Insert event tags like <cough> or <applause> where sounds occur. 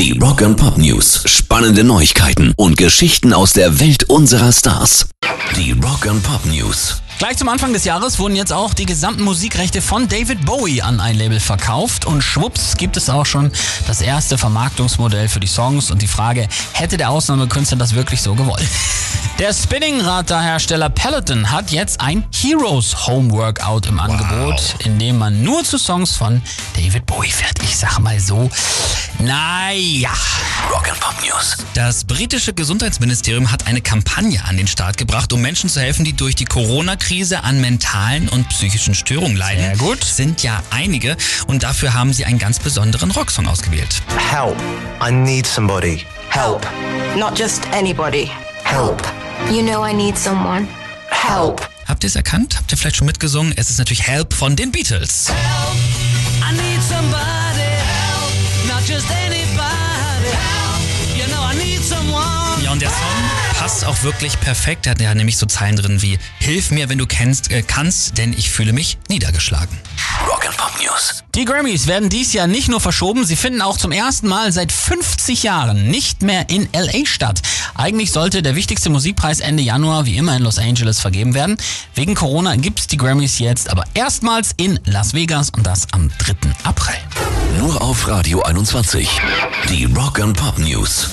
Die Rock and Pop News. Spannende Neuigkeiten und Geschichten aus der Welt unserer Stars. Die Rock and Pop News. Gleich zum Anfang des Jahres wurden jetzt auch die gesamten Musikrechte von David Bowie an ein Label verkauft und schwupps gibt es auch schon das erste Vermarktungsmodell für die Songs und die Frage, hätte der Ausnahmekünstler das wirklich so gewollt? <laughs> Der Spinning-Radar-Hersteller Peloton hat jetzt ein Heroes Home Workout im Angebot, in dem man nur zu Songs von David Bowie fährt. Ich sag mal so, naja. Rock and Pop News. Das britische Gesundheitsministerium hat eine Kampagne an den Start gebracht, um Menschen zu helfen, die durch die Corona-Krise an mentalen und psychischen Störungen leiden. Sehr gut. Sind ja einige und dafür haben sie einen ganz besonderen Rocksong ausgewählt. Help. I need somebody. Help. Not just anybody. Help. You know I need someone. Help. Habt ihr es erkannt? Habt ihr vielleicht schon mitgesungen? Es ist natürlich Help von den Beatles. I need somebody Ja, und der Song passt auch wirklich perfekt. Er hat ja nämlich so Zeilen drin wie Hilf mir, wenn du kennst, äh, kannst, denn ich fühle mich niedergeschlagen. Rock and Pop News. Die Grammys werden dies Jahr nicht nur verschoben, sie finden auch zum ersten Mal seit 50 Jahren nicht mehr in LA statt. Eigentlich sollte der wichtigste Musikpreis Ende Januar wie immer in Los Angeles vergeben werden. Wegen Corona gibt's die Grammys jetzt aber erstmals in Las Vegas und das am 3. April. Nur auf Radio 21. Die Rock and Pop News.